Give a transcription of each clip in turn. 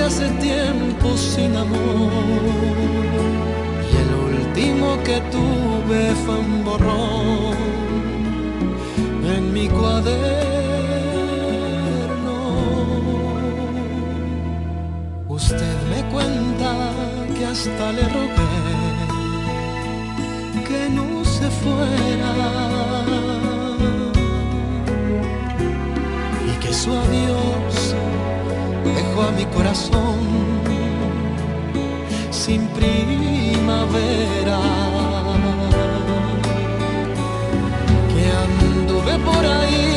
hace tiempo sin amor. Y el último que tuve fue un borrón en mi cuaderno. Usted me cuenta que hasta le rogué que no se fuera. Y que su adiós a mi corazón sin primavera. Que anduve por ahí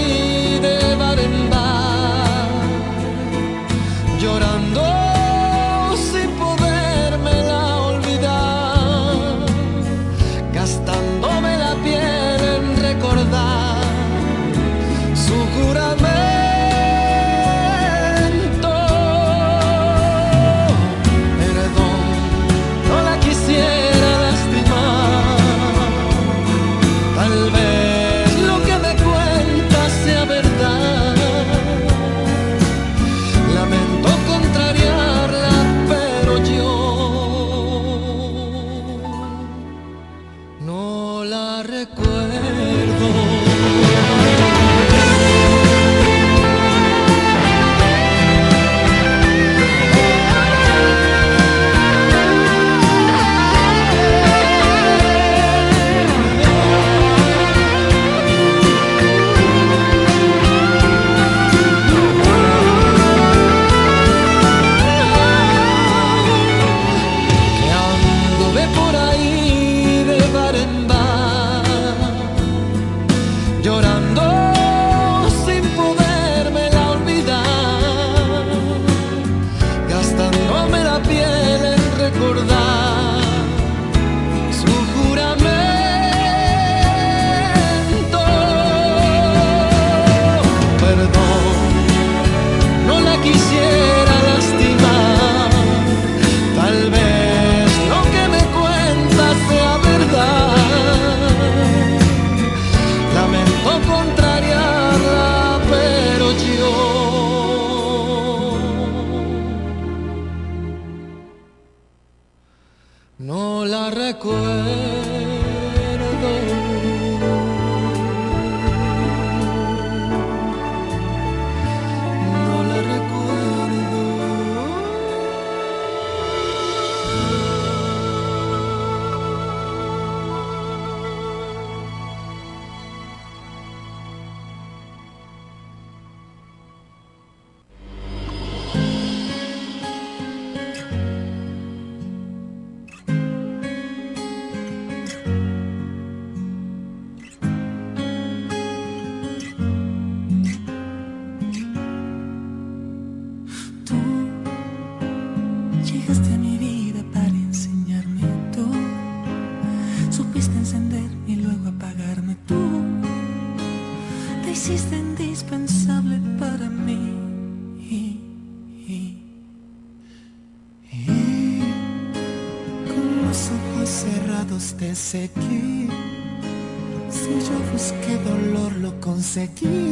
Si yo busqué dolor, lo conseguí.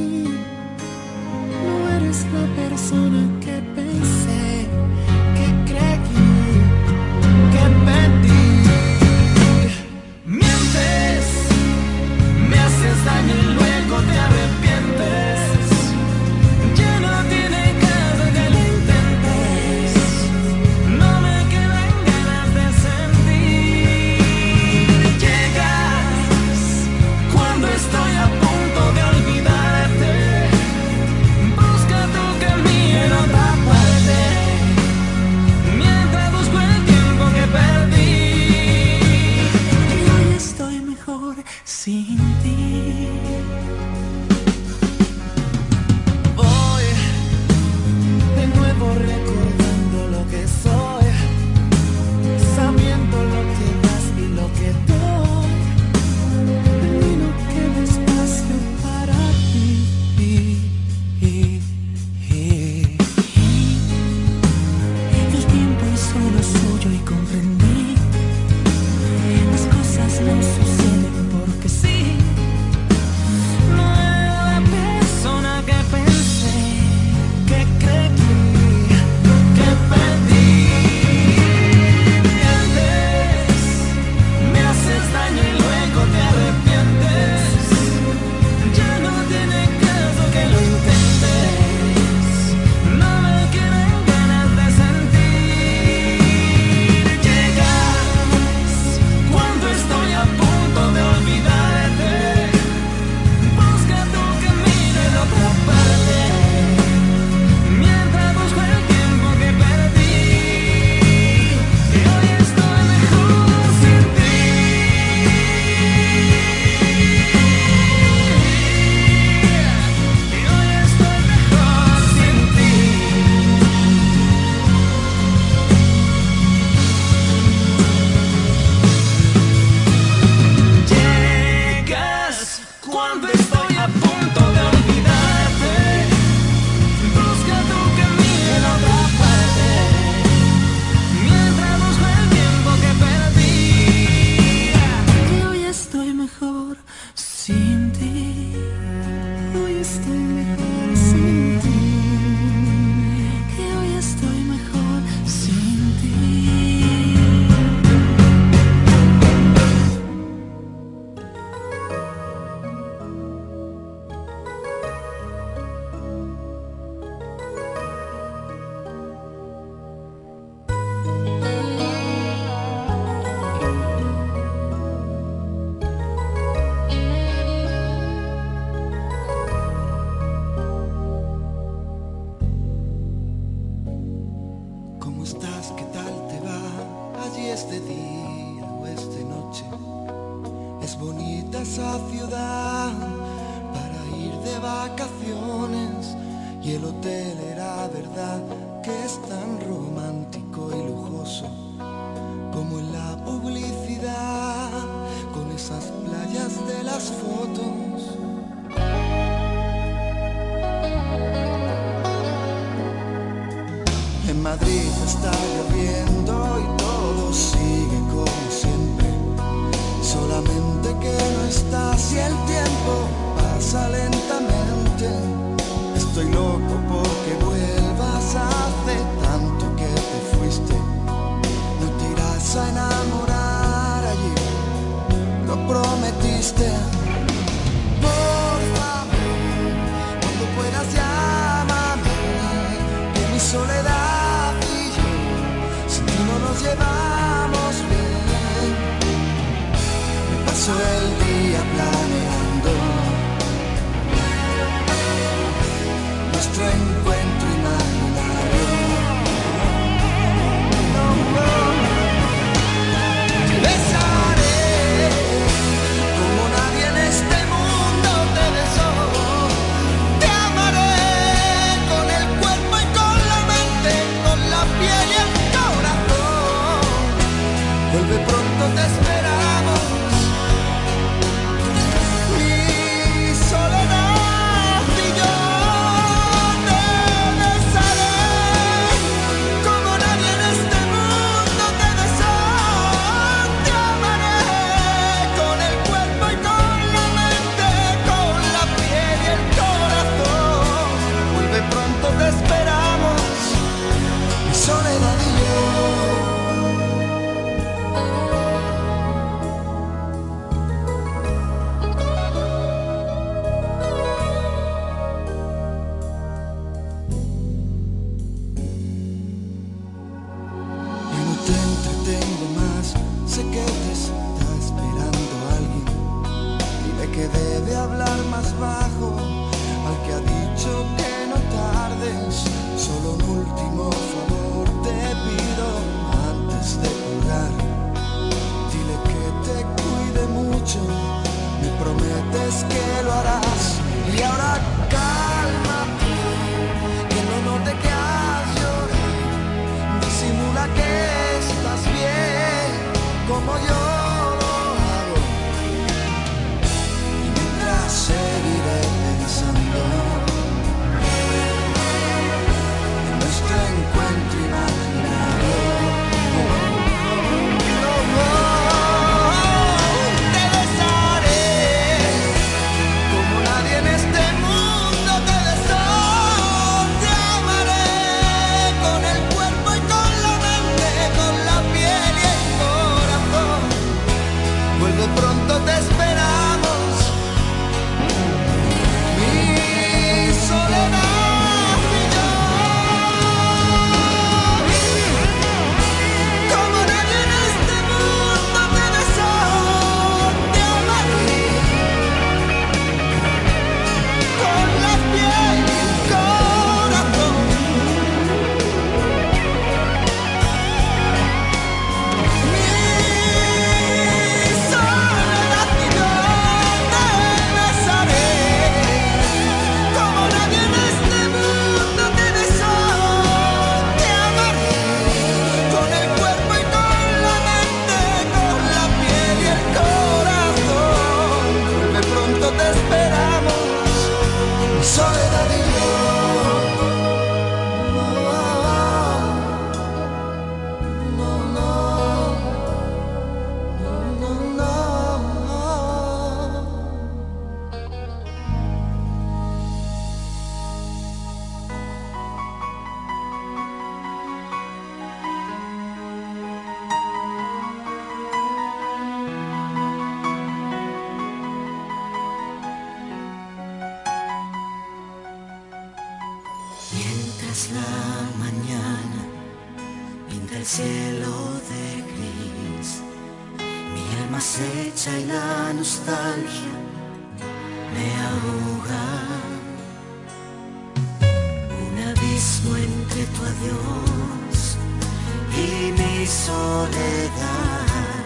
Soledad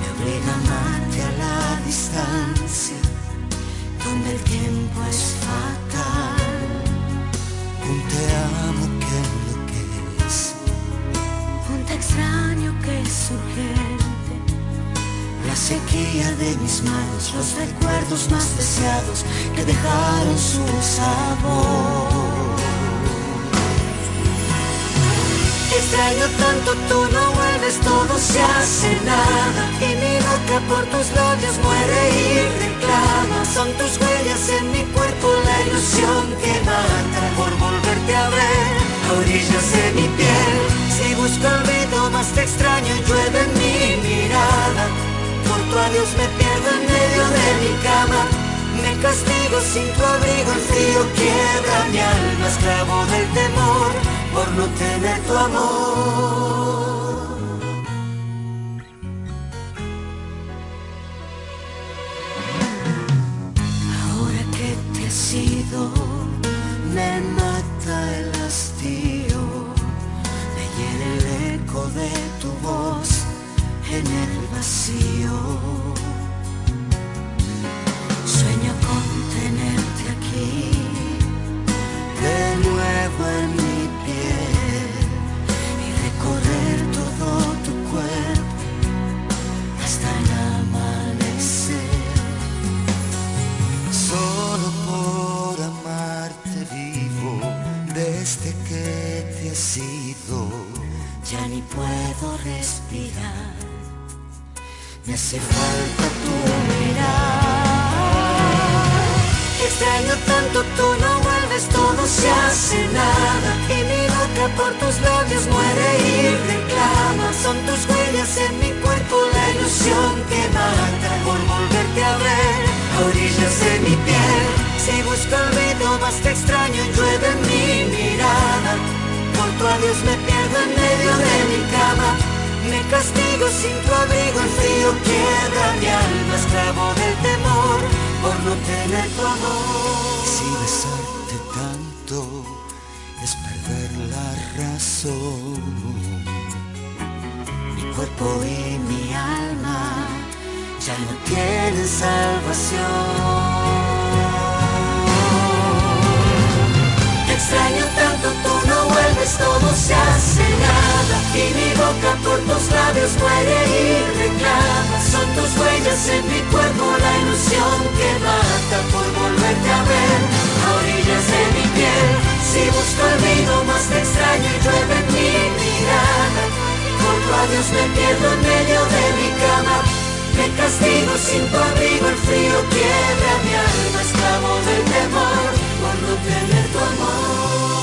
me obliga a amarte a la distancia, donde el tiempo es fatal. Un te amo que enloquece, Un te extraño que es urgente. La sequía de mis manos, los recuerdos más deseados que dejaron su sabor. Extraño tanto, tú no vuelves, todo se hace nada. Y mi boca por tus labios muere y reclama. Son tus huellas en mi cuerpo, la ilusión que mata por volverte a ver. A orillas de mi piel, si busco olvido más te extraño, llueve en mi mirada. Por tu adiós me pierdo en medio de mi cama. Me castigo sin tu abrigo, el frío quiebra mi alma, esclavo del temor por no tener tu amor. Ahora que te has ido, me mata el hastío, me hiere el eco de tu voz en el vacío. Sueño con tenerte aquí, de nuevo en Ya ni puedo respirar, me hace falta tu mirar. Extraño tanto, tú no vuelves, todo se hace nada. Y mi boca por tus labios muere y reclama. Son tus huellas en mi cuerpo, la ilusión que mata por volverte a ver. A orillas de mi piel, si busco olvido, más te extraño, llueve mi mirada. Tu adiós me pierdo en medio de mi cama. Me castigo sin tu abrigo, el frío quiebra mi alma, esclavo del temor por no tener tu amor. Si besarte tanto es perder la razón. Mi cuerpo y mi alma ya no tienen salvación. Te extraño todo se hace nada. Y mi boca por tus labios muere y reclama. Son tus huellas en mi cuerpo, la ilusión que mata por volverte a ver. A orillas de mi piel, si busco olvido, más te extraño y llueve en mi mirada. Por tu adiós me pierdo en medio de mi cama. Me castigo sin tu abrigo, el frío quiebra mi alma, esclavo del temor por no tener tu amor.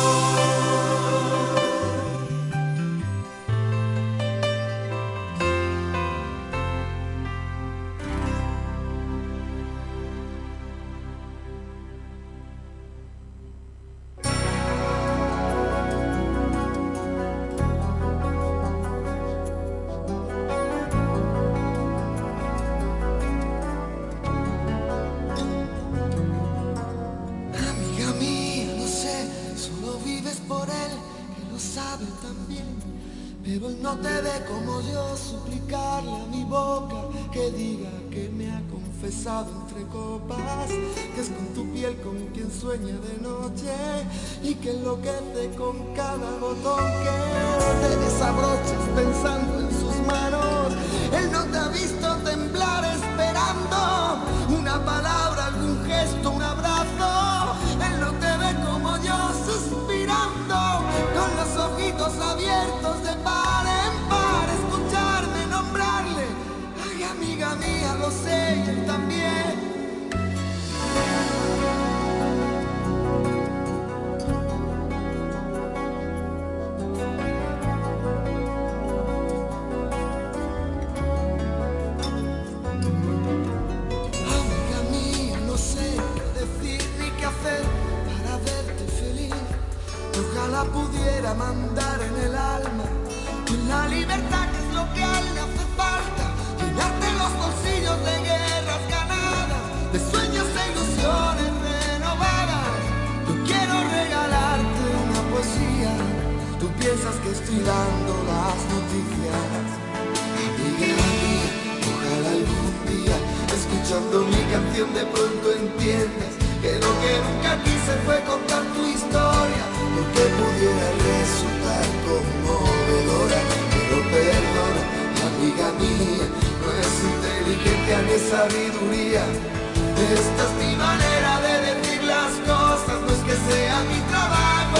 Confesado entre copas, que es con tu piel con quien sueña de noche y que enloquece con cada botón que te desabrochas pensando en sus manos. Él no te ha visto pudiera mandar en el alma. Con la libertad que es lo que a él le hace falta. Llenarte los bolsillos de guerras ganadas, de sueños e ilusiones renovadas. Yo quiero regalarte una poesía. Tú piensas que estoy dando las noticias. Y ojalá algún día, escuchando mi canción de pronto entiendas que lo que nunca quise fue contar tu historia que pudiera resultar conmovedora, pero perdona, amiga mía, no es inteligencia ni sabiduría. Esta es mi manera de decir las cosas, no es que sea mi trabajo,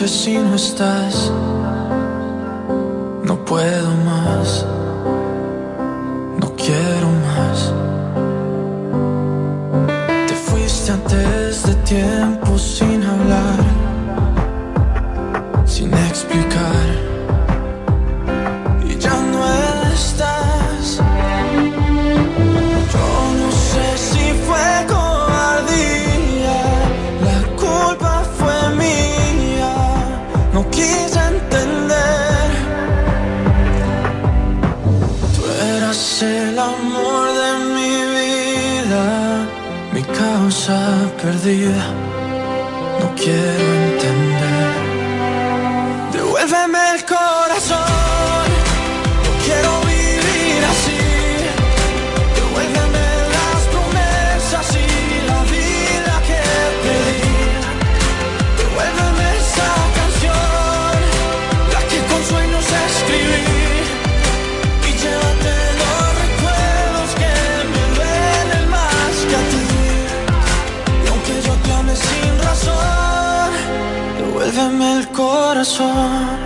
just seen her start mi causa perdida. No quiero entender. Devuélveme el corazón. 他说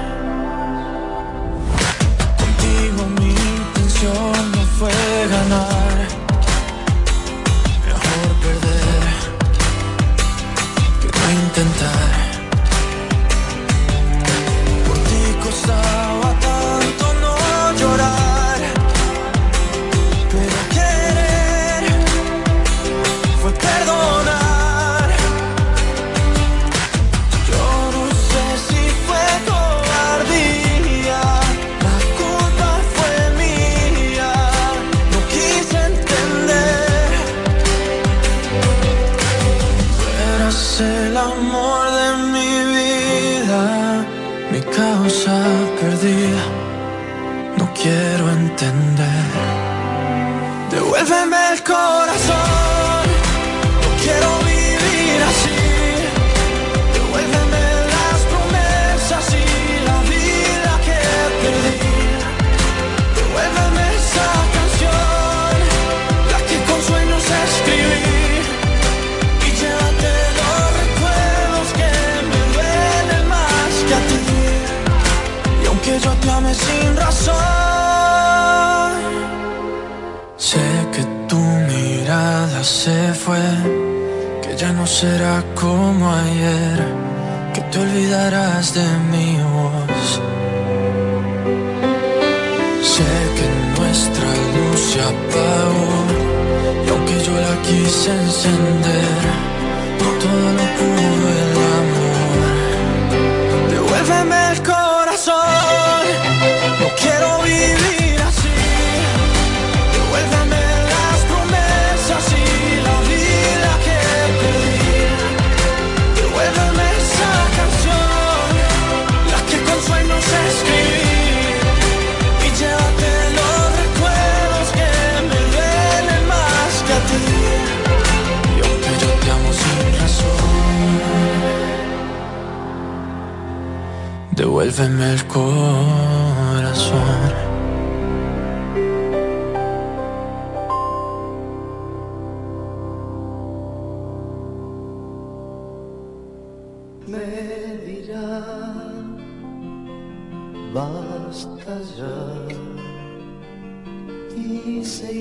será como ayer que te olvidarás de mi voz. Sé que nuestra luz se apagó y aunque yo la quise encender, no todo lo Vuélveme el corazón. Me dirá, basta ya, y se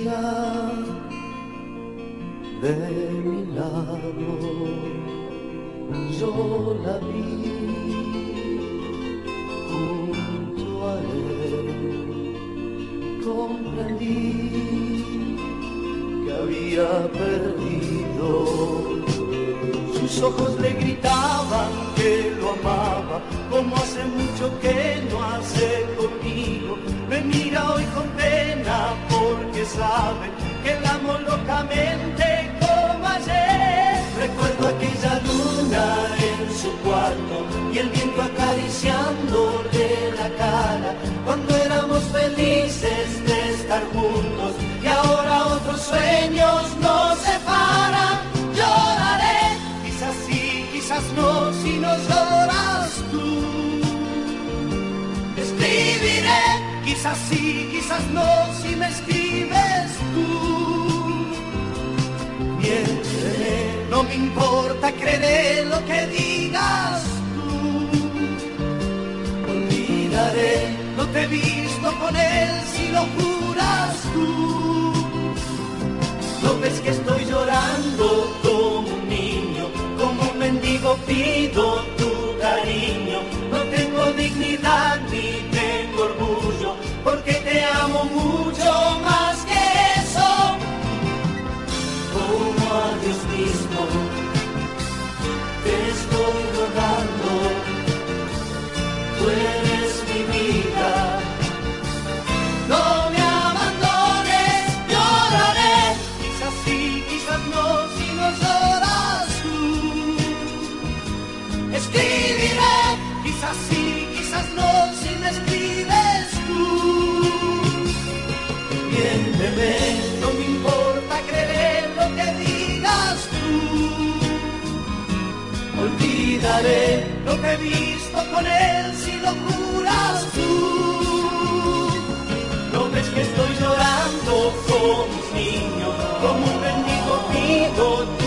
de mi lado. Yo la vi que había perdido sus ojos le gritaban que lo amaba, como hace mucho que no hace conmigo. Me mira hoy con pena porque sabe que la amo locamente como ayer. Recuerdo aquella luna en su cuarto y el viento acariciándole la cara cuando éramos felices y ahora otros sueños nos separan quizás no si no lloras tú. Escribiré, quizás sí, quizás no si me escribes tú. Miénteme, no me importa, creeré lo que digas tú. Olvidaré, no te visto con él si lo juras tú. No ves que estoy llorando como un niño mendigo pido tu cariño. No tengo dignidad ni tengo orgullo, porque te amo mucho más que eso. Como a Dios mismo, te estoy rogando. Tú eres mi vida. Olvidaré lo que he visto con él si lo juras tú. No ves que estoy llorando como un niño, como un bendigo pido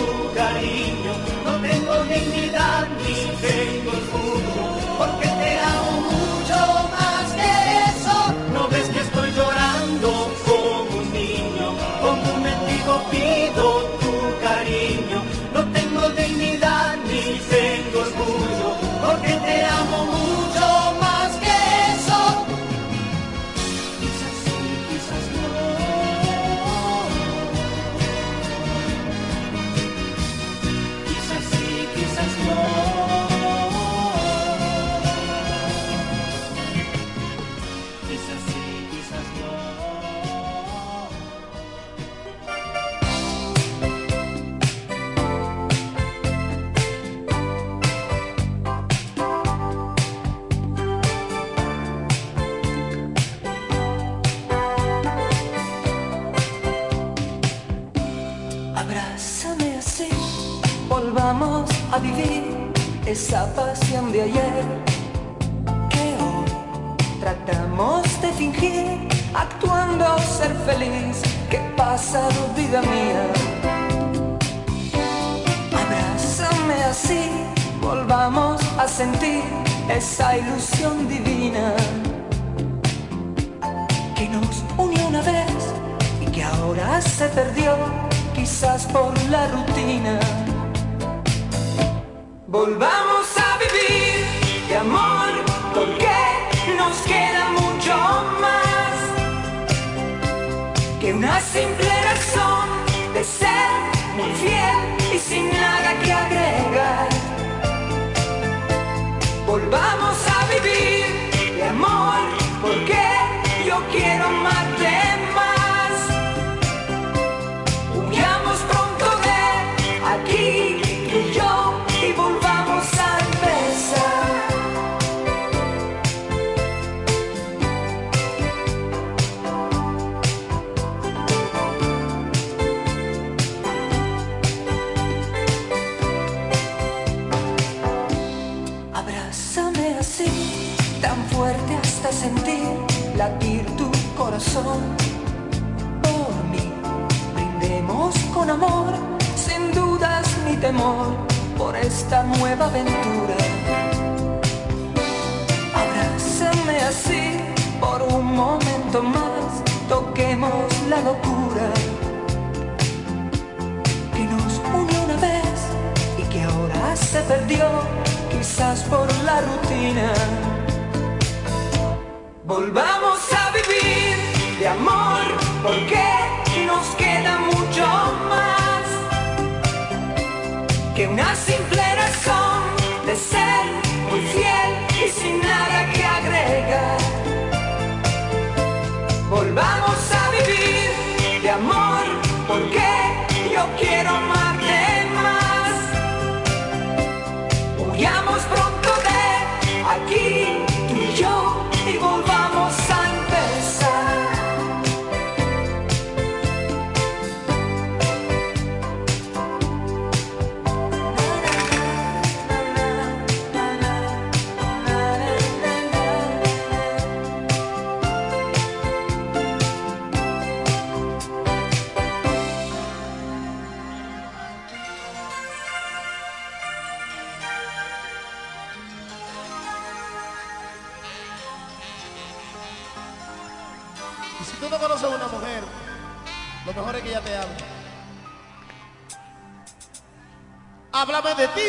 háblame de ti,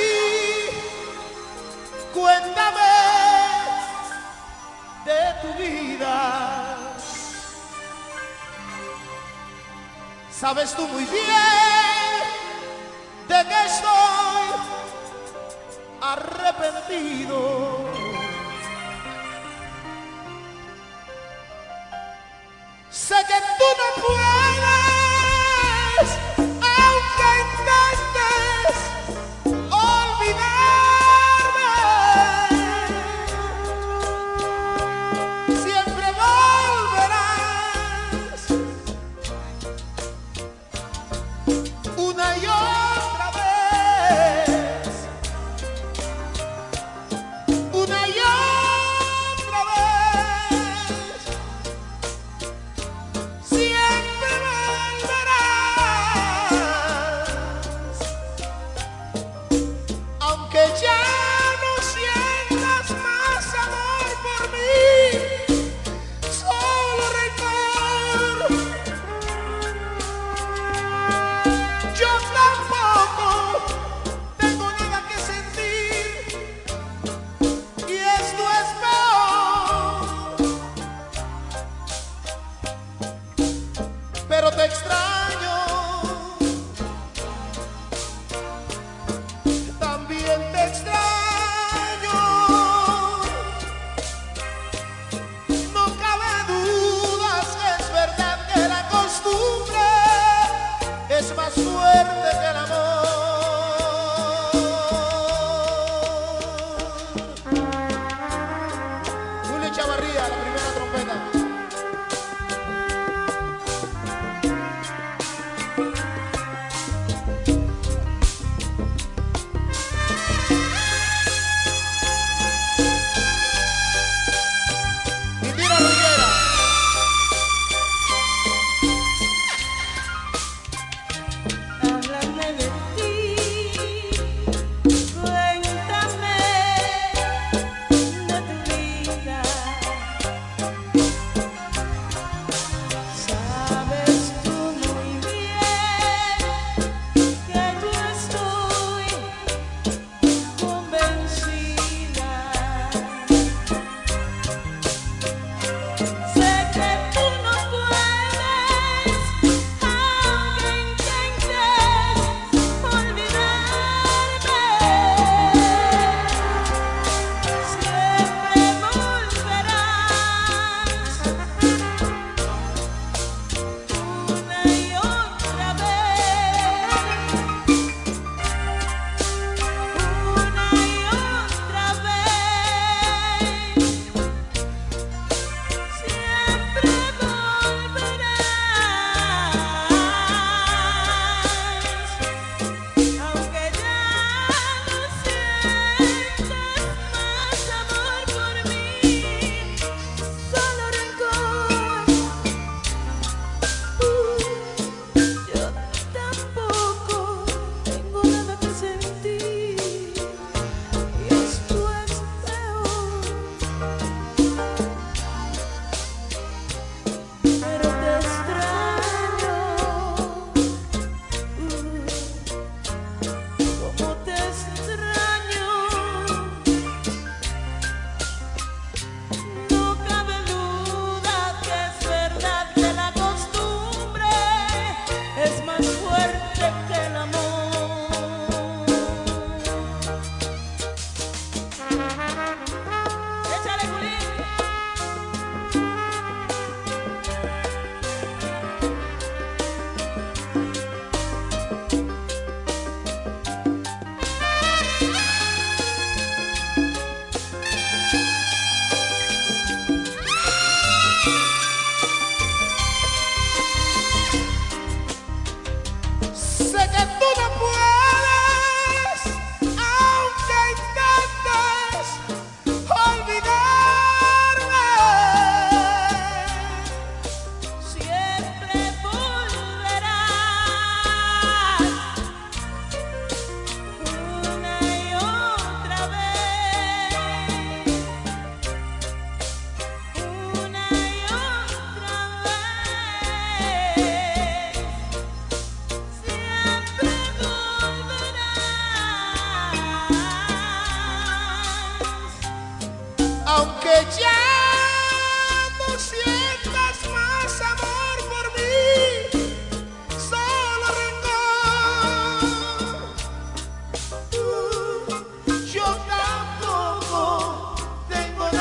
cuéntame de tu vida. Sabes tú muy bien.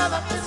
mother.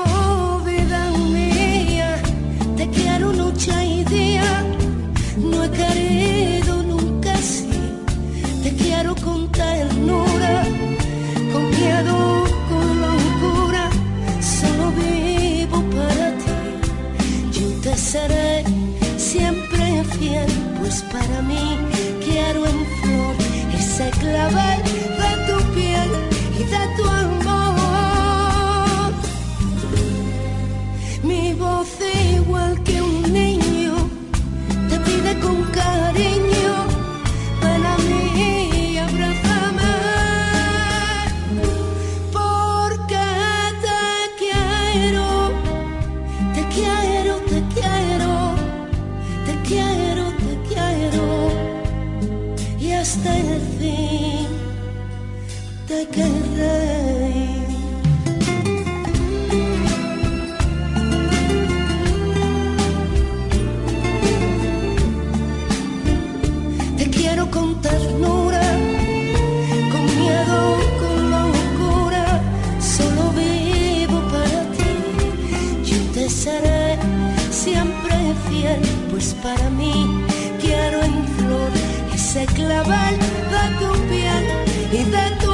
te seré siempre fiel, pues para mí quiero en flor ese clavel de tu piel y de tu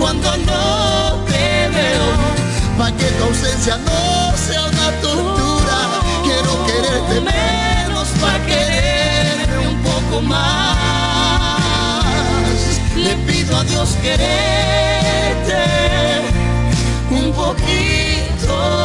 cuando no te veo para que tu ausencia no sea una tortura. Quiero quererte menos para quererme un poco más. Le pido a Dios quererte un poquito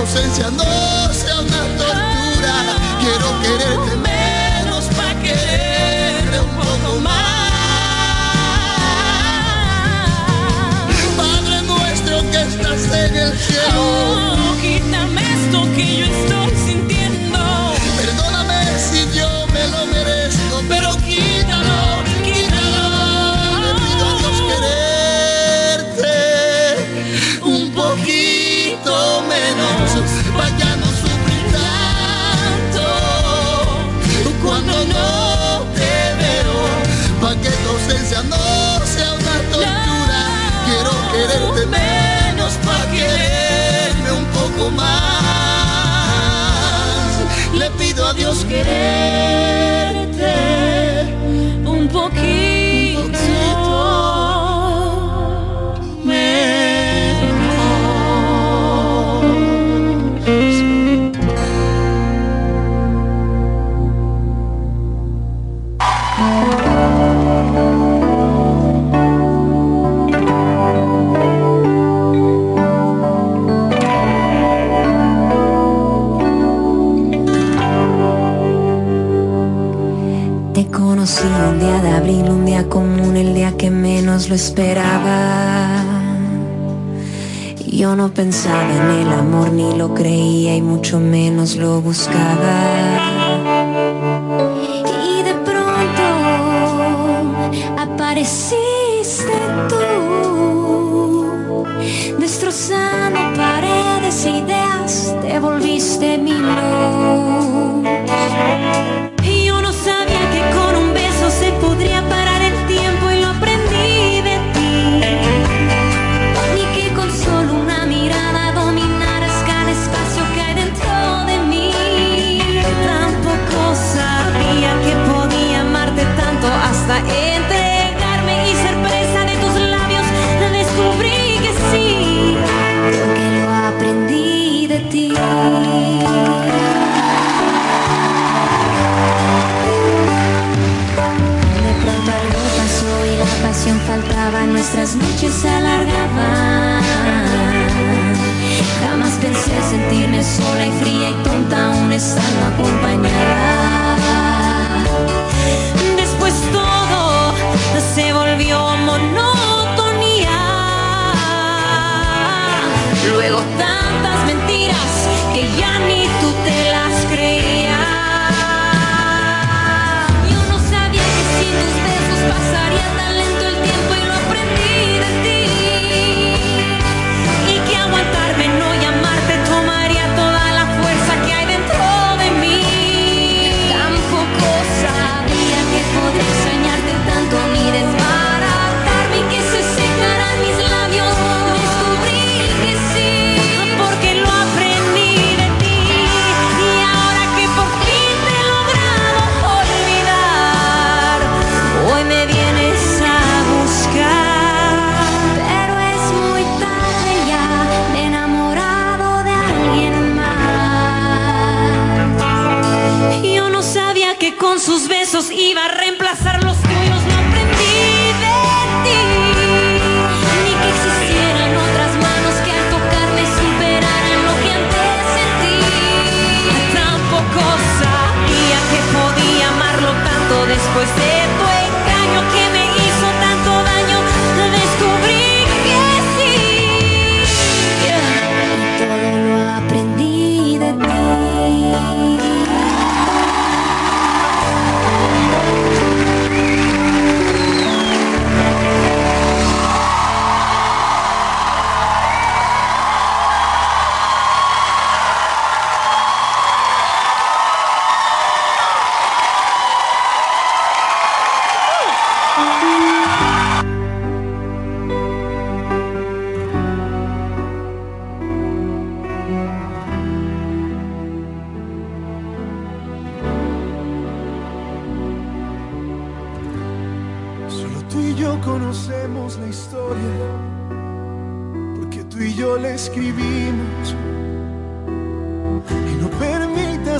ausencia no sea una tortura. Quiero quererte menos para quererte un poco más. Padre nuestro que estás en el cielo. Oh, quítame esto que yo estoy ausencia no sea una tortura. Quiero quererte menos, para quererme un poco más. Le pido a Dios quererte Un poquito menos lo esperaba. Yo no pensaba en el amor, ni lo creía y mucho menos lo buscaba. Y de pronto apareciste tú, destrozando paredes ideas, te volviste mi luz. nuestras noches se alargaban. Jamás pensé sentirme sola y fría y tonta aún estando acompañada. Después todo se volvió monotonía. Luego tantas mentiras que ya no sus besos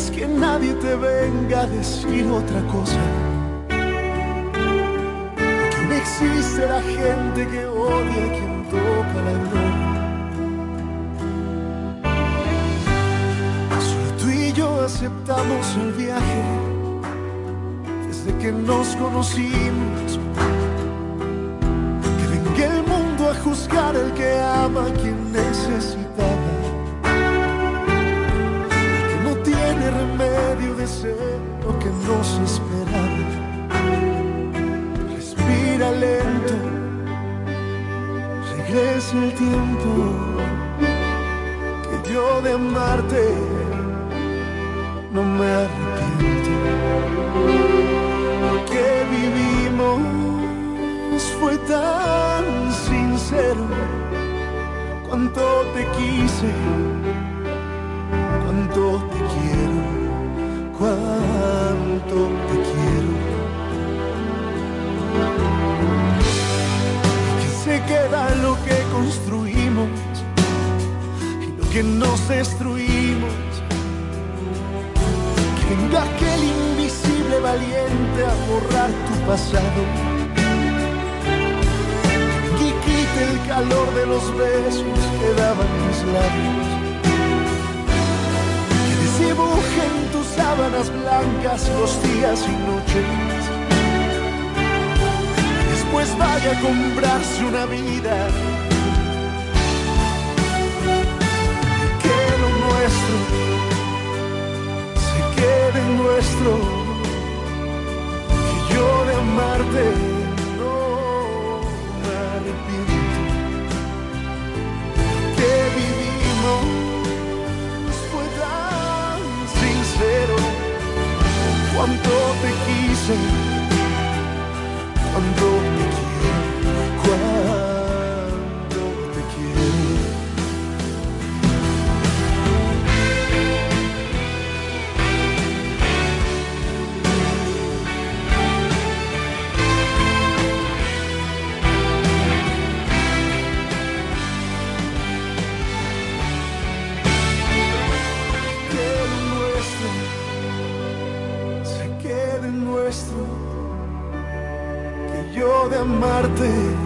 que nadie te venga a decir otra cosa. Porque aún existe la gente que odia a quien toca la gloria. Solo tú y yo aceptamos el viaje desde que nos conocimos. Que venga el mundo a juzgar al que ama a quien necesitaba. Lo que nos esperaba. Respira lento, regresa el tiempo. Que yo de amarte no me arrepiento que vivimos fue tan sincero. Cuánto te quise, cuánto te cuánto te quiero. Que se queda lo que construimos y lo que nos destruimos. Que venga aquel invisible valiente a borrar tu pasado. Que quite el calor de los besos que daban mis labios. En tus sábanas blancas los días y noches. Después vaya a comprarse una vida. Que lo nuestro se quede nuestro. Que yo de amarte Cuánto te quise, amarte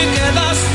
y quedaste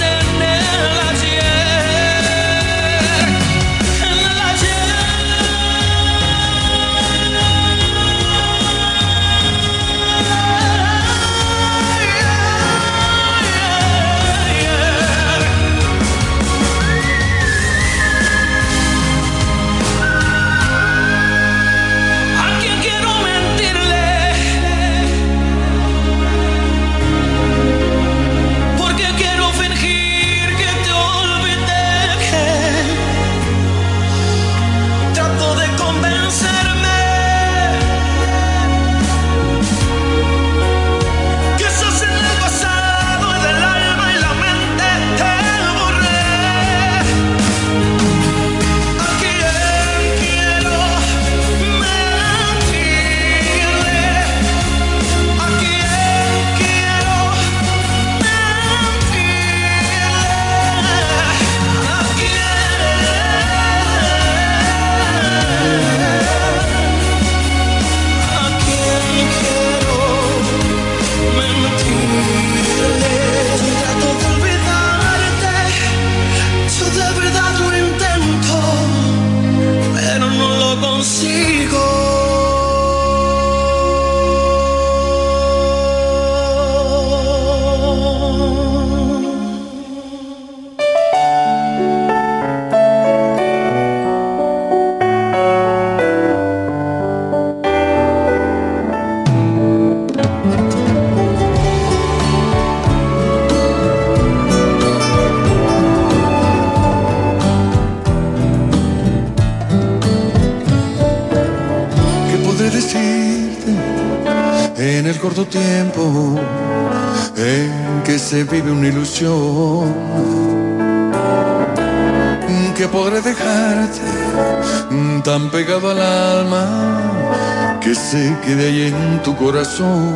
en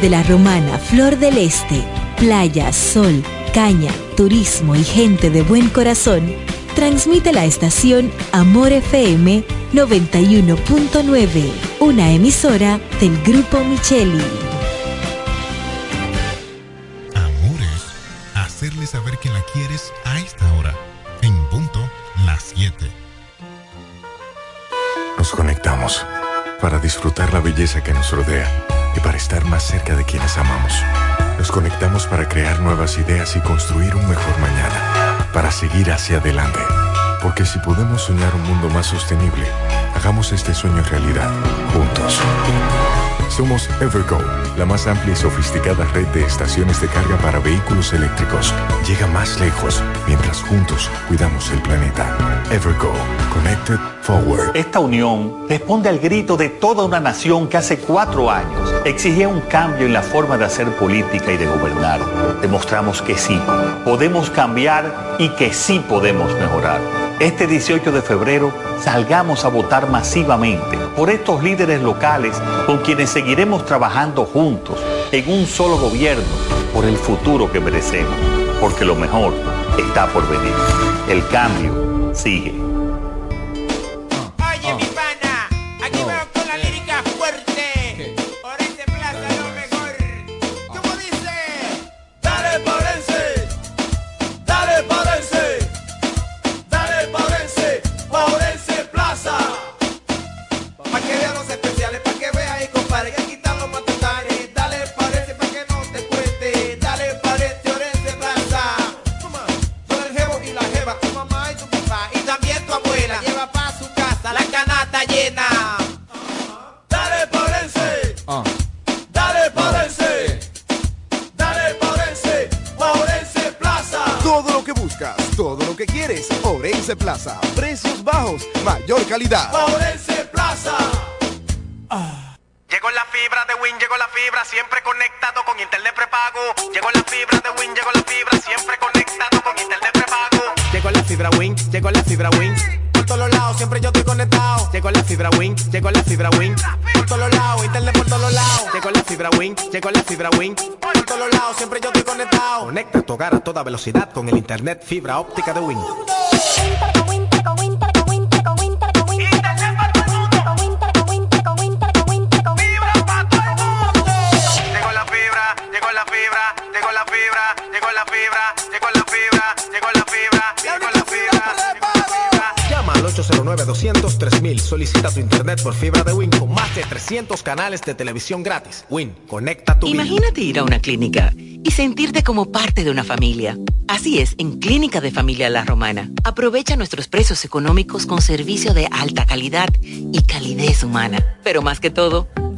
Desde la romana Flor del Este, playa, sol, caña, turismo y gente de buen corazón, transmite la estación Amor FM 91.9, una emisora del Grupo Micheli. Para crear nuevas ideas y construir un mejor mañana, para seguir hacia adelante. Porque si podemos soñar un mundo más sostenible, hagamos este sueño realidad, juntos. Somos Evergo, la más amplia y sofisticada red de estaciones de carga para vehículos eléctricos. Llega más lejos mientras juntos cuidamos el planeta. Evergo, Connected Forward. Esta unión responde al grito de toda una nación que hace cuatro años exigía un cambio en la forma de hacer política y de gobernar. Demostramos que sí, podemos cambiar y que sí podemos mejorar. Este 18 de febrero salgamos a votar masivamente por estos líderes locales con quienes seguiremos trabajando juntos en un solo gobierno por el futuro que merecemos, porque lo mejor está por venir. El cambio sigue. Fibra Wing. Por todos lados, siempre yo estoy conectado. Conecta tu hogar a toda velocidad con el internet fibra óptica de Wing. Llegó la fibra, llegó la fibra, llegó la fibra, llegó la fibra, llegó la fibra, llegó la fibra, llegó la fibra. Llama al 809-200-3000. Solicita tu internet por fibra 300 300 canales de televisión gratis. Win, conecta tu. Imagínate ir a una clínica y sentirte como parte de una familia. Así es, en Clínica de Familia La Romana. Aprovecha nuestros precios económicos con servicio de alta calidad y calidez humana. Pero más que todo,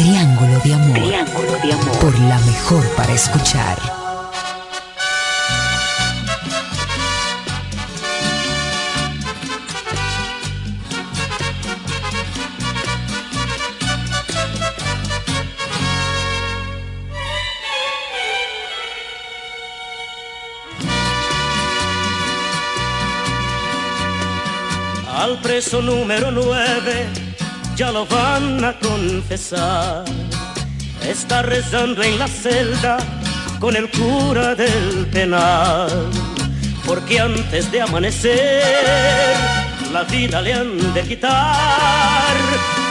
Triángulo de Amor. Triángulo de Amor. Por la mejor para escuchar. Al preso número 9 ya lo van a confesar. Está rezando en la celda con el cura del penal. Porque antes de amanecer la vida le han de quitar.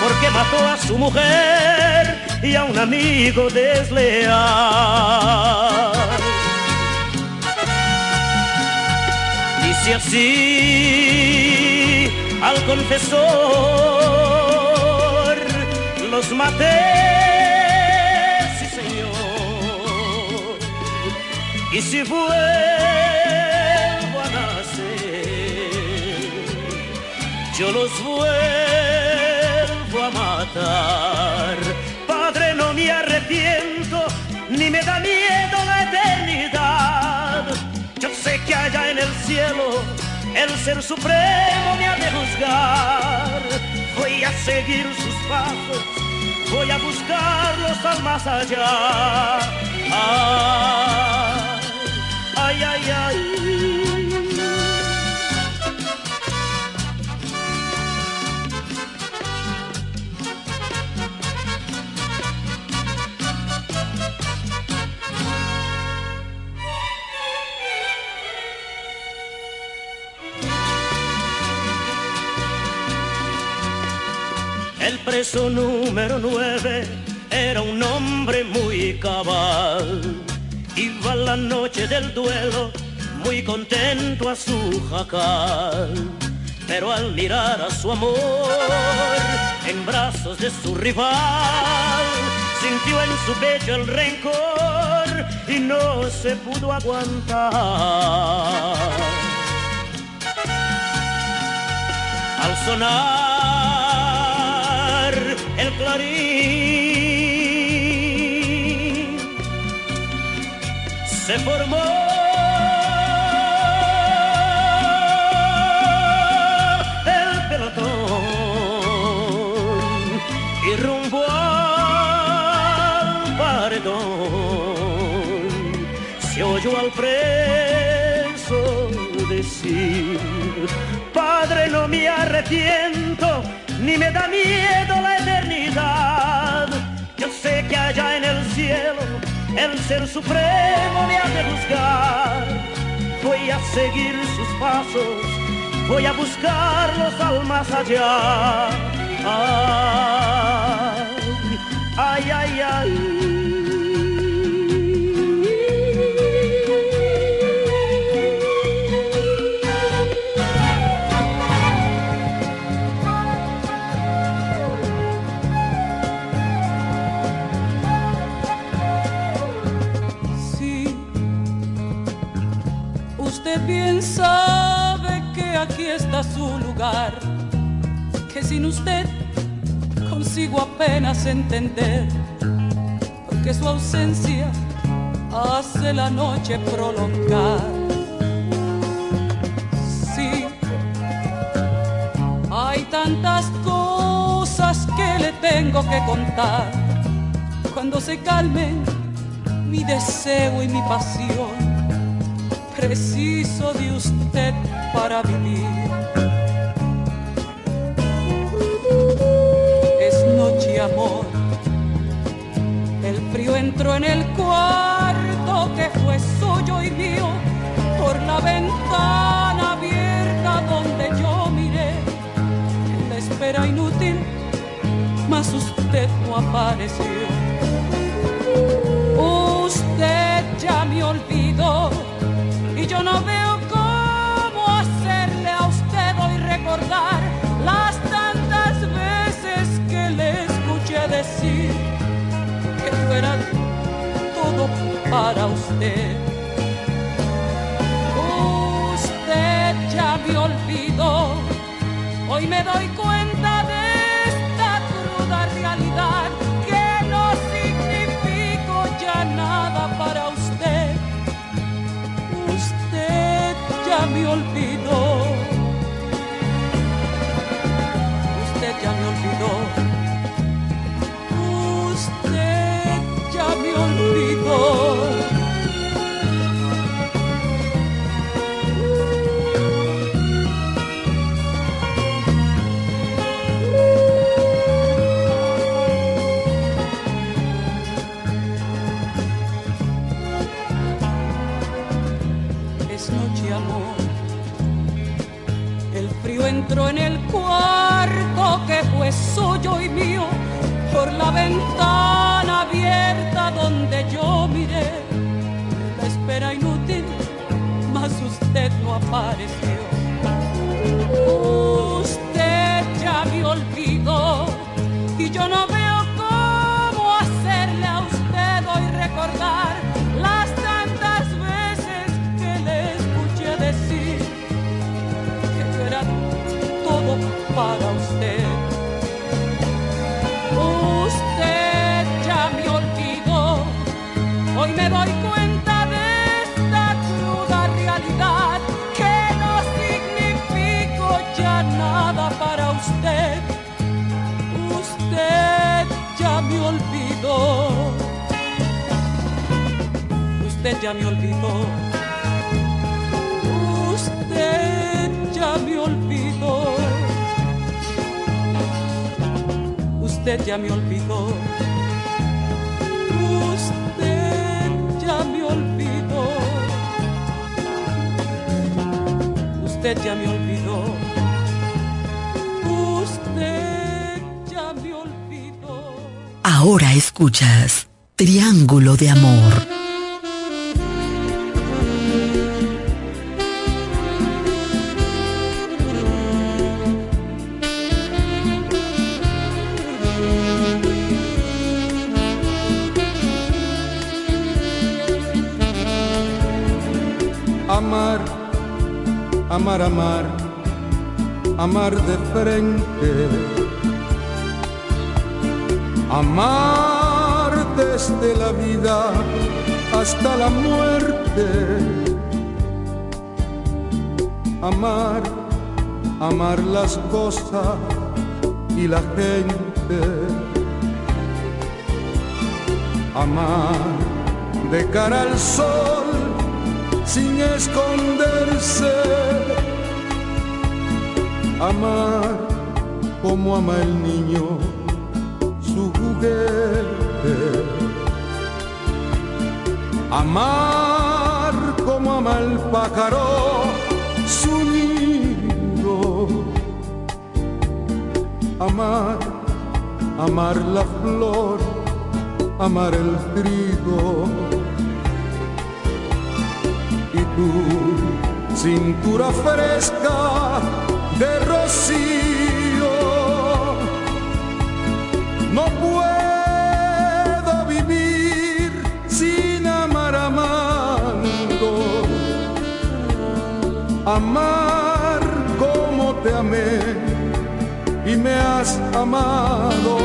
Porque mató a su mujer y a un amigo desleal. Dice así al confesor, los maté, sí señor, y si vuelvo a nacer, yo los vuelvo a matar. Padre, no me arrepiento, ni me da miedo la eternidad. Yo sé que allá en el cielo el ser supremo me ha de juzgar. Voy a seguir sus pasos, voy a buscarlos al más allá. Ay, ay, ay, ay. El preso número 9 era un hombre muy cabal. Iba la noche del duelo muy contento a su jacal. Pero al mirar a su amor en brazos de su rival, sintió en su pecho el rencor y no se pudo aguantar. Al sonar se formó el pelotón y rumbo al paredón se oyó al preso decir Padre, no me arrepiento, ni me da miedo la eternidad. Yo sé que allá en el cielo el ser supremo me ha de juzgar. Voy a seguir sus pasos, voy a buscarlos al más allá. Ay, ay, ay. Que sin usted consigo apenas entender, porque su ausencia hace la noche prolongar. Sí, hay tantas cosas que le tengo que contar. Cuando se calmen mi deseo y mi pasión, preciso de usted para vivir. Amor, el frío entró en el cuarto que fue suyo y mío, por la ventana abierta donde yo miré, en la espera inútil, mas usted no apareció. Para usted. Usted ya me olvidó, hoy me doy cuenta no Usted ya me olvidó. Usted ya me olvidó. Usted ya me olvidó. Usted ya me olvidó. Usted ya me olvidó. Usted ya me olvidó. Ahora escuchas Triángulo de Amor. Amar de frente. Amar desde la vida hasta la muerte. Amar, amar las cosas y la gente. Amar de cara al sol sin esconderse. Amar como ama el niño su juguete. Amar como ama el pájaro su nido. Amar, amar la flor, amar el trigo y tu cintura fresca de rocío. No puedo vivir sin amar amando. amar como te amé y me has amado.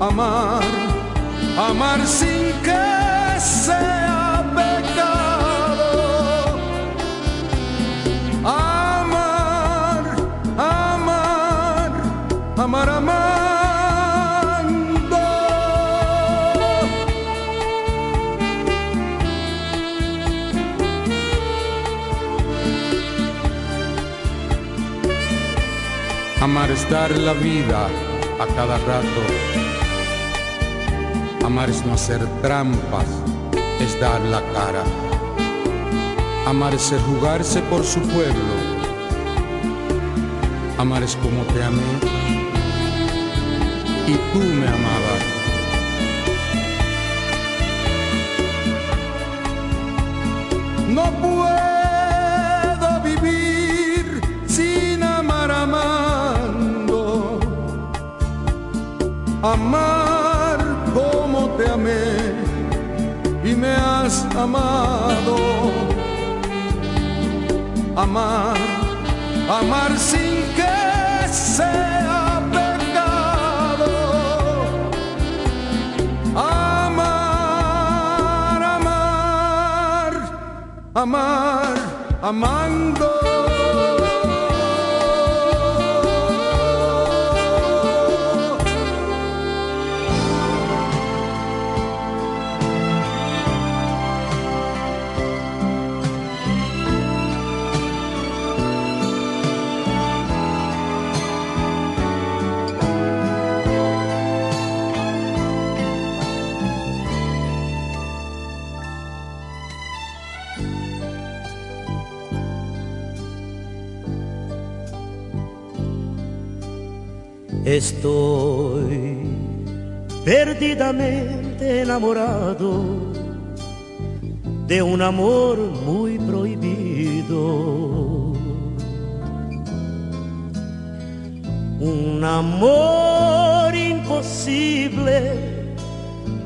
Amar, amar sin que sea Amar es dar la vida a cada rato. Amar es no hacer trampas, es dar la cara. Amar es jugarse por su pueblo. Amar es como te amé y tú me amabas. No Amar como te amé y me has amado. Amar, amar sin que sea pecado. Amar, amar, amar, amando. Estoy perdidamente enamorado de un amor muy prohibido. Un amor imposible,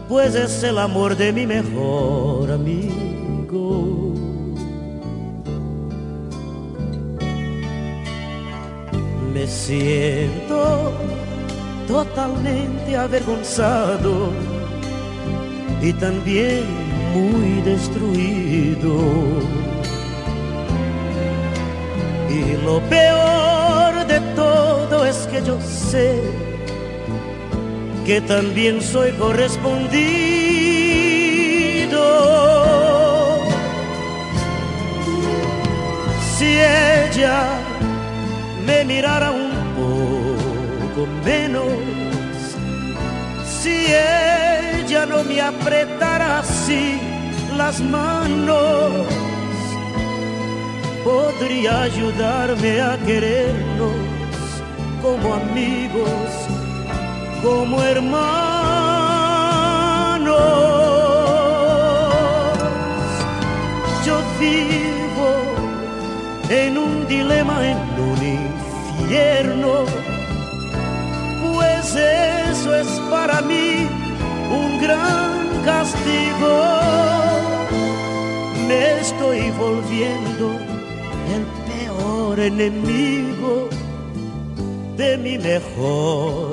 pues es el amor de mi mejor amigo. Me siento totalmente avergonzado y también muy destruido. Y lo peor de todo es que yo sé que también soy correspondido. Si ella me mirara un menos, si ella no me apretara así las manos, podría ayudarme a querernos como amigos, como hermanos. Yo vivo en un dilema, en un infierno, eso es para mí un gran castigo. Me estoy volviendo el peor enemigo de mi mejor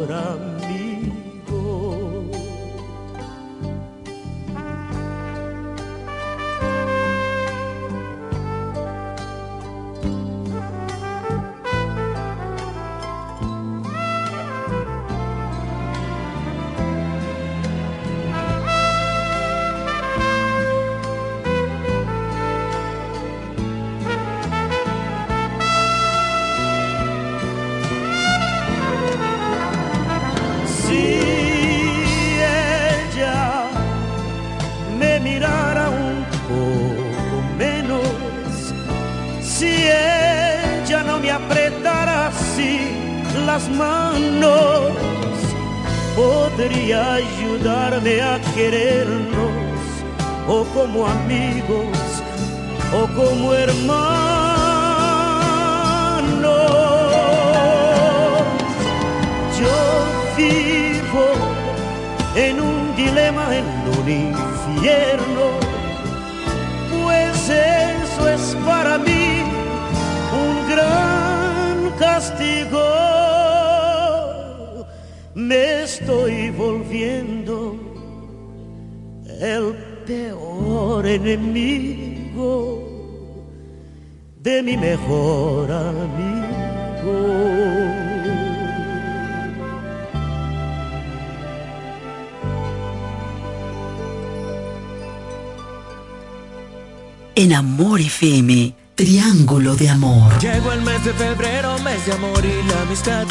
enemigo de mi mejor amigo. En Amor FM, Triángulo de Amor. Llegó el mes de febrero, mes de amor y la amistad.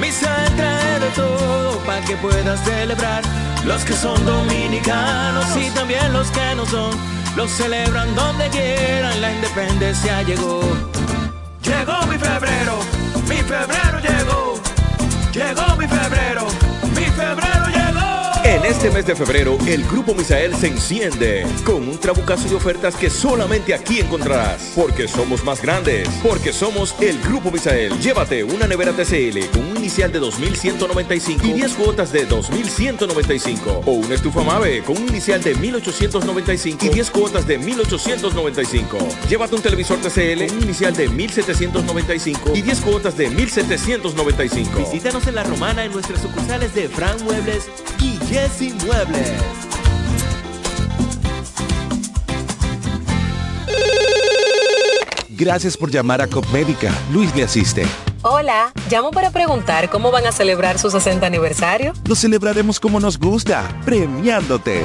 Misa trae de todo para que puedas celebrar. Los que son dominicanos y también los que no son, los celebran donde quieran. La independencia llegó. Llegó mi febrero, mi febrero llegó. Llegó mi febrero. En este mes de febrero, el Grupo Misael se enciende con un trabucazo de ofertas que solamente aquí encontrarás. Porque somos más grandes, porque somos el Grupo Misael. Llévate una nevera TCL con un inicial de 2.195 y 10 cuotas de 2.195. O una estufa Mave con un inicial de 1.895 y 10 cuotas de 1.895. Llévate un televisor TCL con un inicial de 1.795 y 10 cuotas de 1.795. Visítanos en La Romana en nuestras sucursales de Fran Muebles y Jesse Muebles. Gracias por llamar a Copmédica. Luis le asiste. Hola, llamo para preguntar cómo van a celebrar su 60 aniversario. Lo celebraremos como nos gusta, premiándote.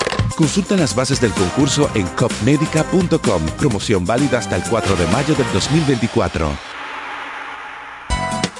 Consulta las bases del concurso en copmedica.com. Promoción válida hasta el 4 de mayo del 2024.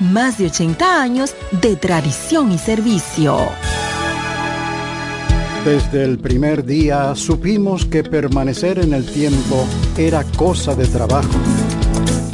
más de 80 años de tradición y servicio. Desde el primer día supimos que permanecer en el tiempo era cosa de trabajo.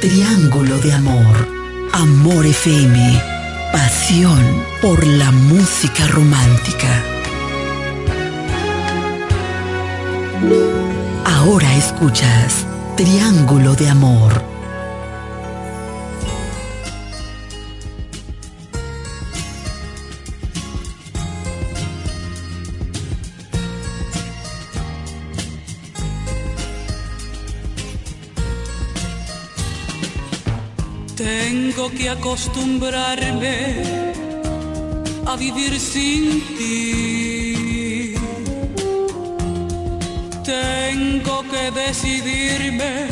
Triángulo de Amor. Amor FM. Pasión por la música romántica. Ahora escuchas Triángulo de Amor. Acostumbrarme a vivir sin ti. Tengo que decidirme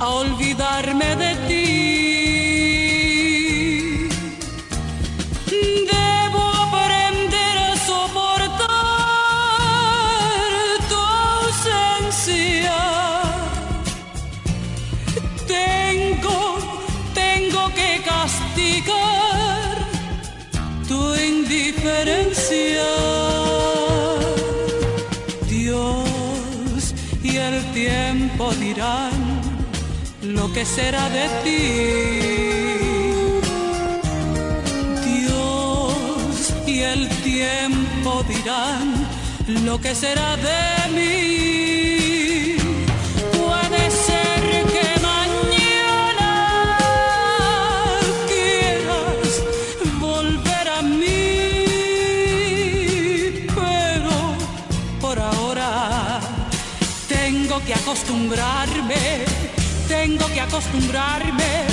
a olvidarme de ti. Indiferencia. Dios y el tiempo dirán lo que será de ti. Dios y el tiempo dirán lo que será de mí. acostumbrarme, tengo que acostumbrarme,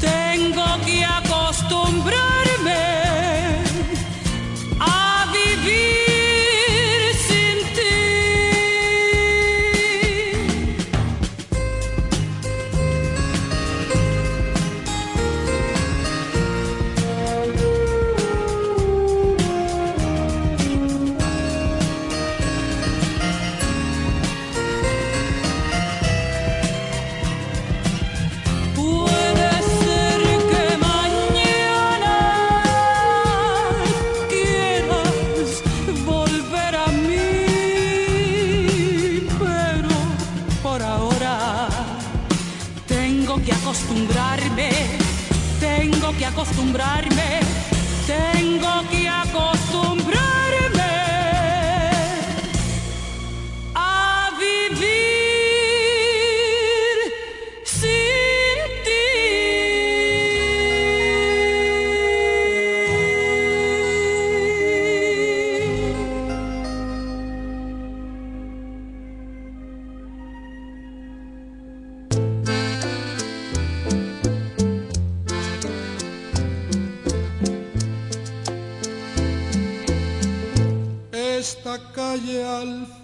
tengo que acostumbrarme.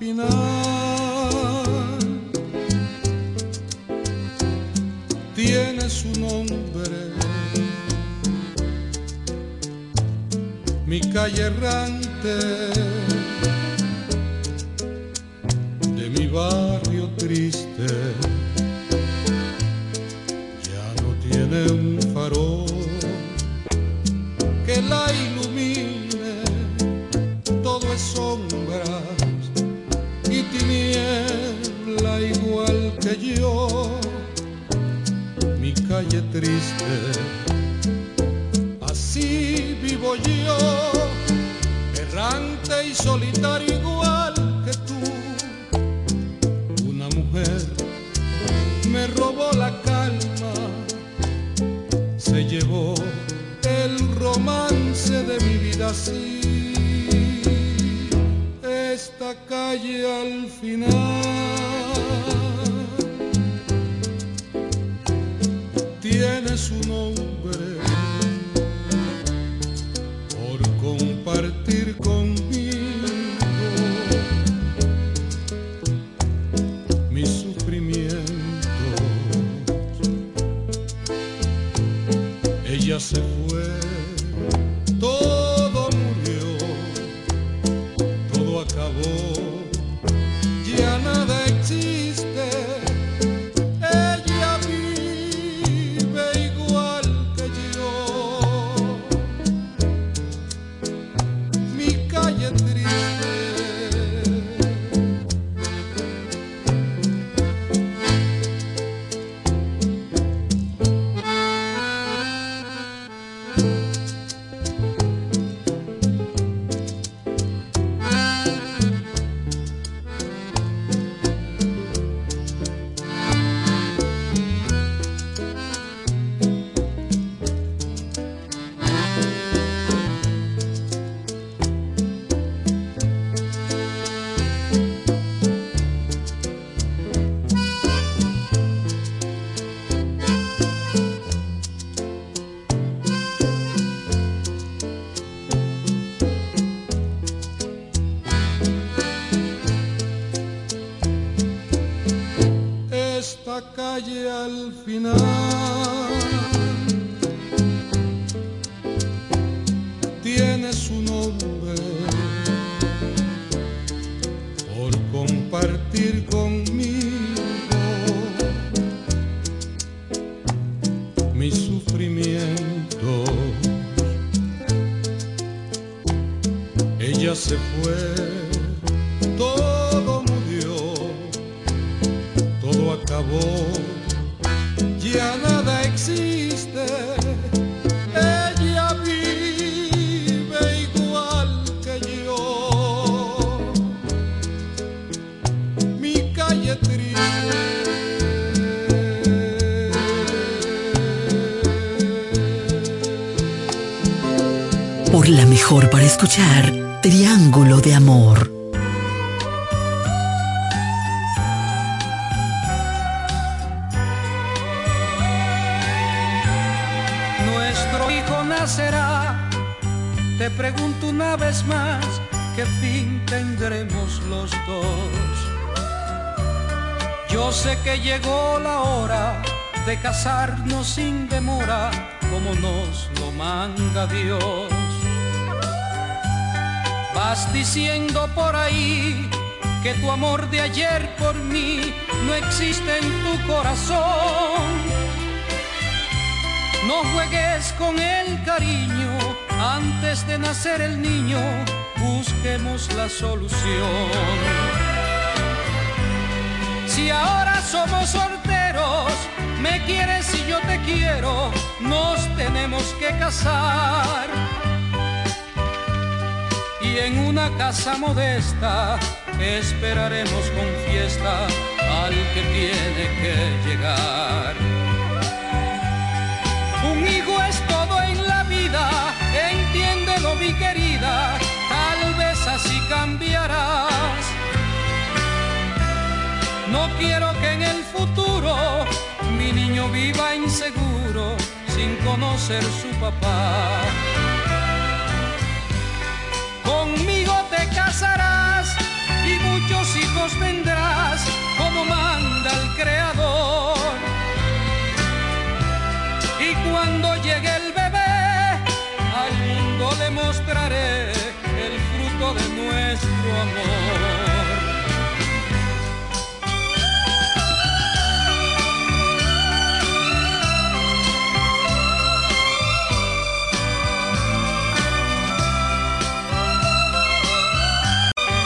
final tiene su nombre. Mi calle errante. la calle al final. Sin demora, como nos lo manda Dios. Vas diciendo por ahí que tu amor de ayer por mí no existe en tu corazón. No juegues con el cariño antes de nacer el niño, busquemos la solución. Si ahora somos solteros, me quieres y yo te quiero, nos tenemos que casar. Y en una casa modesta esperaremos con fiesta al que tiene que llegar. Un hijo es todo en la vida, entiéndelo mi querida, tal vez así cambiarás. No quiero que en el futuro viva inseguro sin conocer su papá. Conmigo te casarás y muchos hijos tendrás como manda el Creador. Y cuando llegue el bebé, al mundo le mostraré el fruto de nuestro amor.